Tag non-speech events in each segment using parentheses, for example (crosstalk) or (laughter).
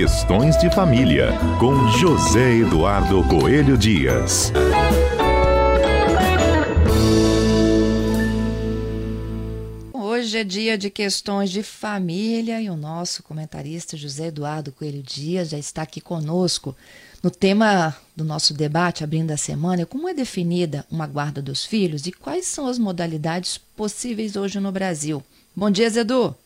Questões de Família, com José Eduardo Coelho Dias. Hoje é dia de questões de família e o nosso comentarista José Eduardo Coelho Dias já está aqui conosco. No tema do nosso debate, abrindo a semana, é como é definida uma guarda dos filhos e quais são as modalidades possíveis hoje no Brasil. Bom dia, Zedu.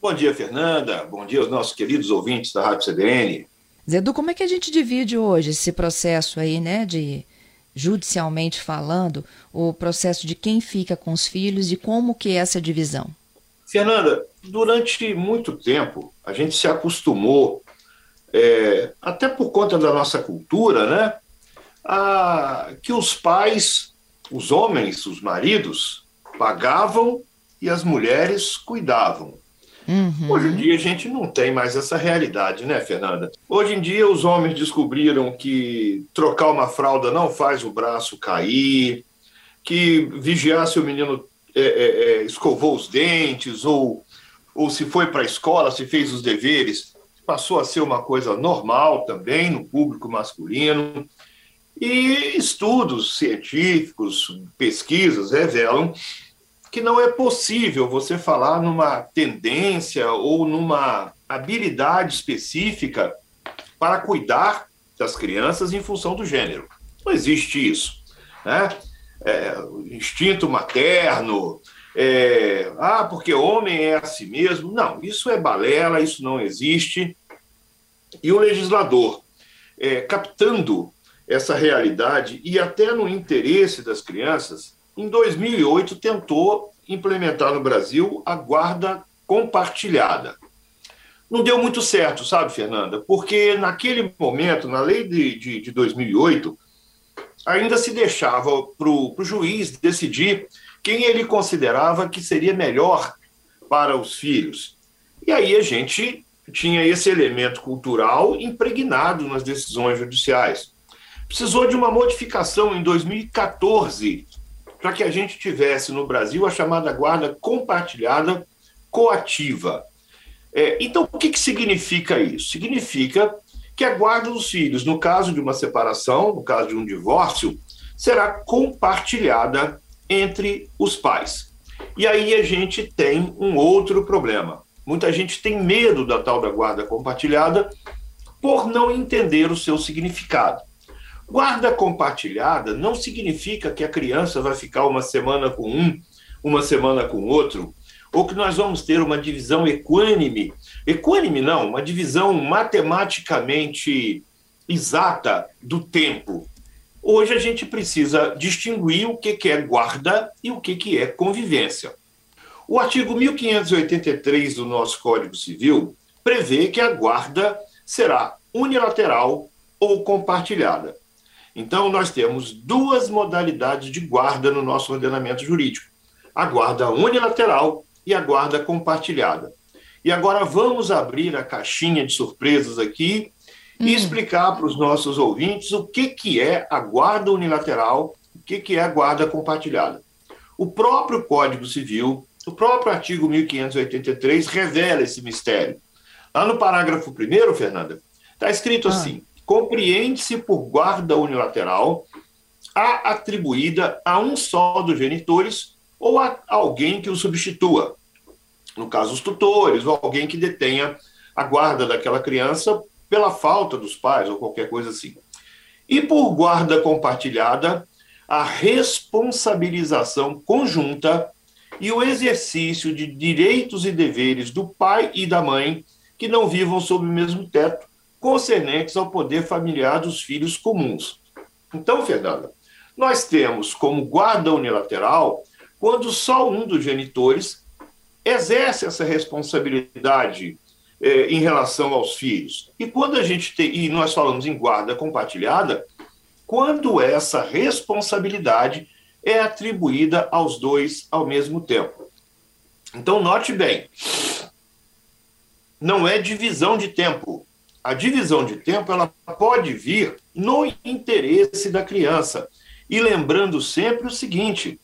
Bom dia, Fernanda. Bom dia aos nossos queridos ouvintes da Rádio CDN. Zedu, como é que a gente divide hoje esse processo aí, né, de judicialmente falando, o processo de quem fica com os filhos e como que é essa divisão? Fernanda, durante muito tempo a gente se acostumou, é, até por conta da nossa cultura, né, a, que os pais, os homens, os maridos, pagavam e as mulheres cuidavam. Uhum. Hoje em dia a gente não tem mais essa realidade, né, Fernanda? Hoje em dia os homens descobriram que trocar uma fralda não faz o braço cair, que vigiar se o menino é, é, é, escovou os dentes ou, ou se foi para a escola, se fez os deveres, passou a ser uma coisa normal também no público masculino. E estudos científicos, pesquisas revelam que não é possível você falar numa tendência ou numa habilidade específica para cuidar das crianças em função do gênero. Não existe isso. Né? É, instinto materno, é, ah, porque homem é assim mesmo. Não, isso é balela, isso não existe. E o legislador, é, captando essa realidade e até no interesse das crianças, em 2008, tentou implementar no Brasil a guarda compartilhada. Não deu muito certo, sabe, Fernanda? Porque naquele momento, na lei de, de, de 2008, ainda se deixava para o juiz decidir quem ele considerava que seria melhor para os filhos. E aí a gente tinha esse elemento cultural impregnado nas decisões judiciais. Precisou de uma modificação em 2014 para que a gente tivesse no Brasil a chamada guarda compartilhada coativa. É, então, o que, que significa isso? Significa que a guarda dos filhos, no caso de uma separação, no caso de um divórcio, será compartilhada entre os pais. E aí a gente tem um outro problema. Muita gente tem medo da tal da guarda compartilhada por não entender o seu significado. Guarda compartilhada não significa que a criança vai ficar uma semana com um, uma semana com outro, ou que nós vamos ter uma divisão equânime. Equânime não, uma divisão matematicamente exata do tempo. Hoje a gente precisa distinguir o que é guarda e o que é convivência. O artigo 1583 do nosso Código Civil prevê que a guarda será unilateral ou compartilhada. Então, nós temos duas modalidades de guarda no nosso ordenamento jurídico: a guarda unilateral e a guarda compartilhada. E agora vamos abrir a caixinha de surpresas aqui hum. e explicar para os nossos ouvintes o que, que é a guarda unilateral, o que, que é a guarda compartilhada. O próprio Código Civil, o próprio artigo 1583, revela esse mistério. Lá no parágrafo 1, Fernanda, está escrito ah. assim: compreende-se por guarda unilateral a atribuída a um só dos genitores ou a alguém que o substitua. No caso, os tutores ou alguém que detenha a guarda daquela criança pela falta dos pais ou qualquer coisa assim. E por guarda compartilhada, a responsabilização conjunta e o exercício de direitos e deveres do pai e da mãe que não vivam sob o mesmo teto concernentes ao poder familiar dos filhos comuns. Então, Fernanda, nós temos como guarda unilateral quando só um dos genitores exerce essa responsabilidade eh, em relação aos filhos. E quando a gente tem, e nós falamos em guarda compartilhada, quando essa responsabilidade é atribuída aos dois ao mesmo tempo. Então, note bem, não é divisão de tempo, a divisão de tempo ela pode vir no interesse da criança. E lembrando sempre o seguinte,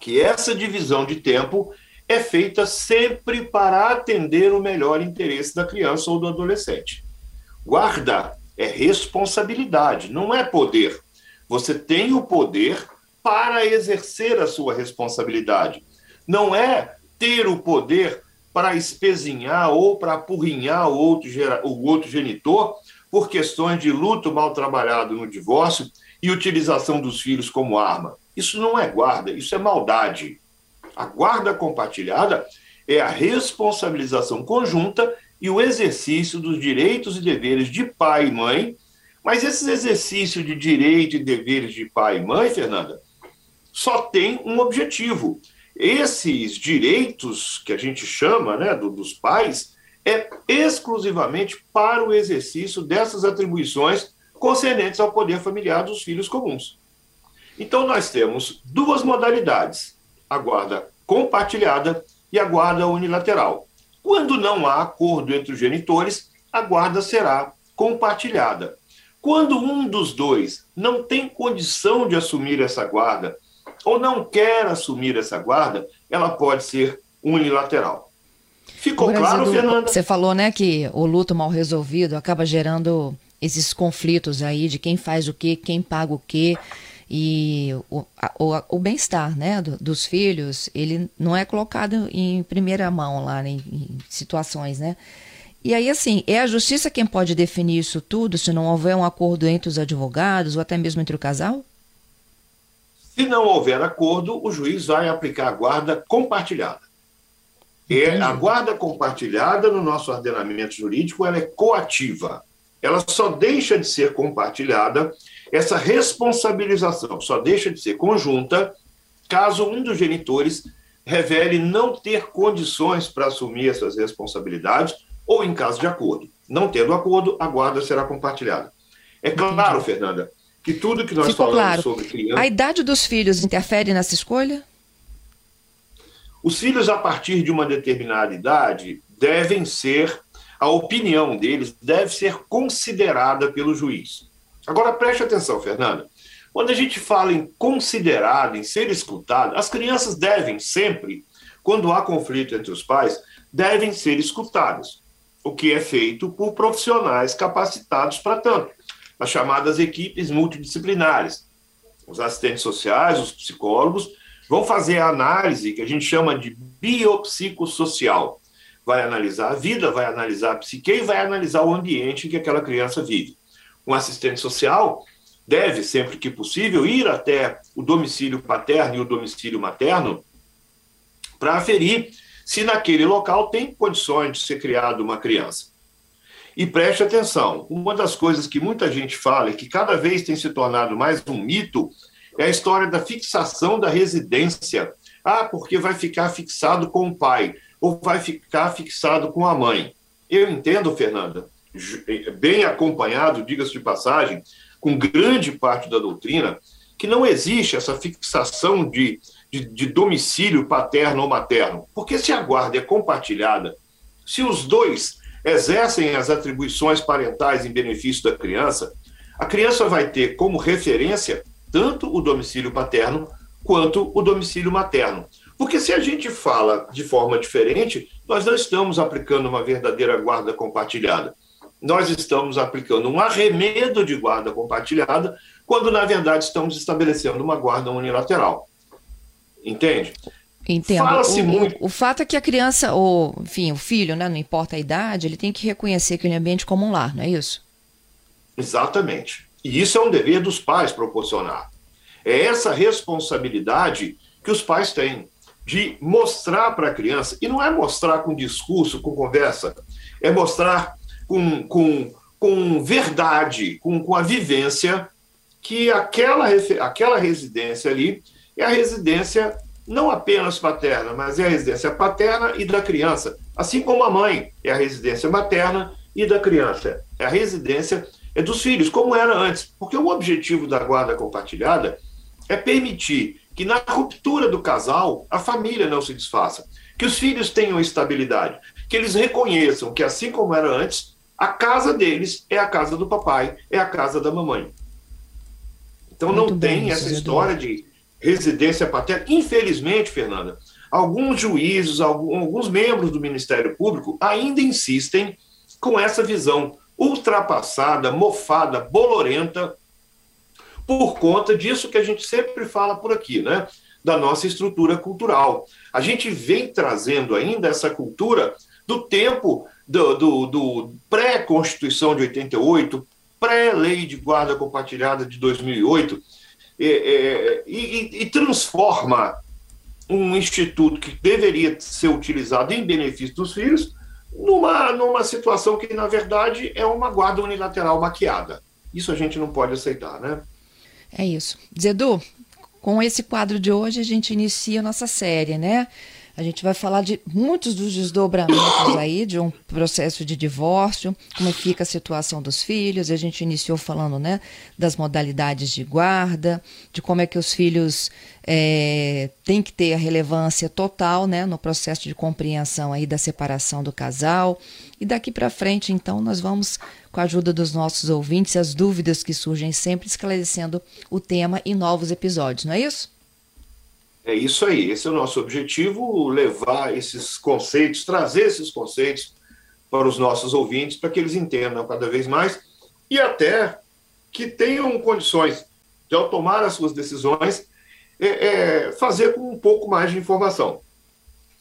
que essa divisão de tempo é feita sempre para atender o melhor interesse da criança ou do adolescente. Guarda é responsabilidade, não é poder. Você tem o poder para exercer a sua responsabilidade. Não é ter o poder para espezinhar ou para apurrinhar o outro, o outro genitor por questões de luto mal trabalhado no divórcio e utilização dos filhos como arma. Isso não é guarda, isso é maldade. A guarda compartilhada é a responsabilização conjunta e o exercício dos direitos e deveres de pai e mãe. Mas esse exercício de direito e deveres de pai e mãe, Fernanda, só tem um objetivo. Esses direitos que a gente chama né, do, dos pais é exclusivamente para o exercício dessas atribuições concernentes ao poder familiar dos filhos comuns. Então, nós temos duas modalidades: a guarda compartilhada e a guarda unilateral. Quando não há acordo entre os genitores, a guarda será compartilhada. Quando um dos dois não tem condição de assumir essa guarda ou não quer assumir essa guarda, ela pode ser unilateral. Ficou claro, Fernanda? Você falou, né, que o luto mal resolvido acaba gerando esses conflitos aí de quem faz o quê, quem paga o quê e o, o, o bem-estar né, do, dos filhos, ele não é colocado em primeira mão lá né, em, em situações, né? E aí, assim, é a justiça quem pode definir isso tudo se não houver um acordo entre os advogados ou até mesmo entre o casal? Se não houver acordo, o juiz vai aplicar a guarda compartilhada. É, a guarda compartilhada no nosso ordenamento jurídico ela é coativa. Ela só deixa de ser compartilhada essa responsabilização só deixa de ser conjunta caso um dos genitores revele não ter condições para assumir essas responsabilidades ou em caso de acordo. Não tendo acordo, a guarda será compartilhada. É claro, Fernanda, que tudo que nós Ficou falamos claro. sobre criança. A idade dos filhos interfere nessa escolha? Os filhos, a partir de uma determinada idade, devem ser, a opinião deles deve ser considerada pelo juiz. Agora preste atenção, Fernanda. Quando a gente fala em considerado, em ser escutado, as crianças devem sempre, quando há conflito entre os pais, devem ser escutadas, o que é feito por profissionais capacitados para tanto, as chamadas equipes multidisciplinares. Os assistentes sociais, os psicólogos, vão fazer a análise que a gente chama de biopsicossocial. Vai analisar a vida, vai analisar a psique e vai analisar o ambiente em que aquela criança vive um assistente social deve, sempre que possível, ir até o domicílio paterno e o domicílio materno para aferir se naquele local tem condições de ser criada uma criança. E preste atenção, uma das coisas que muita gente fala e que cada vez tem se tornado mais um mito é a história da fixação da residência. Ah, porque vai ficar fixado com o pai ou vai ficar fixado com a mãe. Eu entendo, Fernanda, bem acompanhado, diga-se de passagem, com grande parte da doutrina, que não existe essa fixação de, de, de, domicílio paterno ou materno. Porque se a guarda é compartilhada, se os dois exercem as atribuições parentais em benefício da criança, a criança vai ter como referência tanto o domicílio paterno quanto o domicílio materno. Porque se a gente fala de forma diferente, nós não estamos aplicando uma verdadeira guarda compartilhada nós estamos aplicando um arremedo de guarda compartilhada, quando na verdade estamos estabelecendo uma guarda unilateral. Entende? Entendo. Fala-se muito. O fato é que a criança, ou enfim, o filho, né, não importa a idade, ele tem que reconhecer aquele ambiente como um lar, não é isso? Exatamente. E isso é um dever dos pais proporcionar. É essa responsabilidade que os pais têm de mostrar para a criança, e não é mostrar com discurso, com conversa, é mostrar com, com, com verdade, com, com a vivência, que aquela, aquela residência ali é a residência não apenas paterna, mas é a residência paterna e da criança, assim como a mãe é a residência materna e da criança. É a residência é dos filhos, como era antes. Porque o objetivo da guarda compartilhada é permitir que na ruptura do casal a família não se desfaça, que os filhos tenham estabilidade, que eles reconheçam que assim como era antes, a casa deles é a casa do papai, é a casa da mamãe. Então Muito não tem essa história de residência paterna. Infelizmente, Fernanda, alguns juízes, alguns membros do Ministério Público ainda insistem com essa visão ultrapassada, mofada, bolorenta, por conta disso que a gente sempre fala por aqui, né? Da nossa estrutura cultural. A gente vem trazendo ainda essa cultura do tempo do, do, do pré-Constituição de 88, pré-Lei de Guarda Compartilhada de 2008, é, é, e, e transforma um instituto que deveria ser utilizado em benefício dos filhos numa, numa situação que, na verdade, é uma guarda unilateral maquiada. Isso a gente não pode aceitar, né? É isso. Zedu, com esse quadro de hoje a gente inicia a nossa série, né? A gente vai falar de muitos dos desdobramentos (coughs) aí de um processo de divórcio, como fica a situação dos filhos. A gente iniciou falando, né, das modalidades de guarda, de como é que os filhos é, têm que ter a relevância total, né, no processo de compreensão aí da separação do casal. E daqui para frente, então, nós vamos com a ajuda dos nossos ouvintes, as dúvidas que surgem sempre, esclarecendo o tema em novos episódios, não é isso? É isso aí, esse é o nosso objetivo, levar esses conceitos, trazer esses conceitos para os nossos ouvintes, para que eles entendam cada vez mais e até que tenham condições de, ao tomar as suas decisões, é, é, fazer com um pouco mais de informação.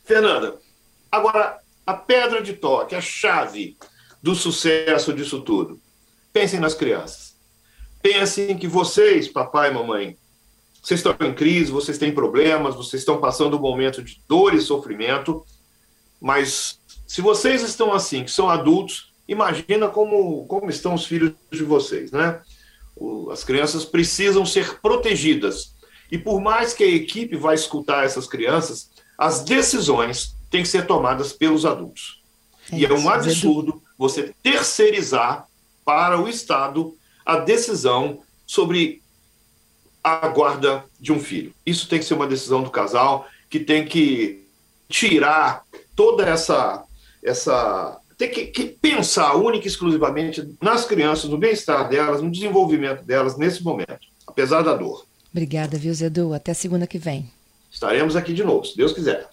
Fernanda, agora, a pedra de toque, a chave do sucesso disso tudo. Pensem nas crianças. Pensem que vocês, papai e mamãe, vocês estão em crise, vocês têm problemas, vocês estão passando um momento de dor e sofrimento, mas se vocês estão assim, que são adultos, imagina como, como estão os filhos de vocês, né? As crianças precisam ser protegidas. E por mais que a equipe vá escutar essas crianças, as decisões têm que ser tomadas pelos adultos. É e é um absurdo você terceirizar para o Estado a decisão sobre a guarda de um filho. Isso tem que ser uma decisão do casal que tem que tirar toda essa essa tem que, que pensar única e exclusivamente nas crianças, no bem-estar delas, no desenvolvimento delas nesse momento, apesar da dor. Obrigada, viu, Zedu? Até segunda que vem. Estaremos aqui de novo, se Deus quiser.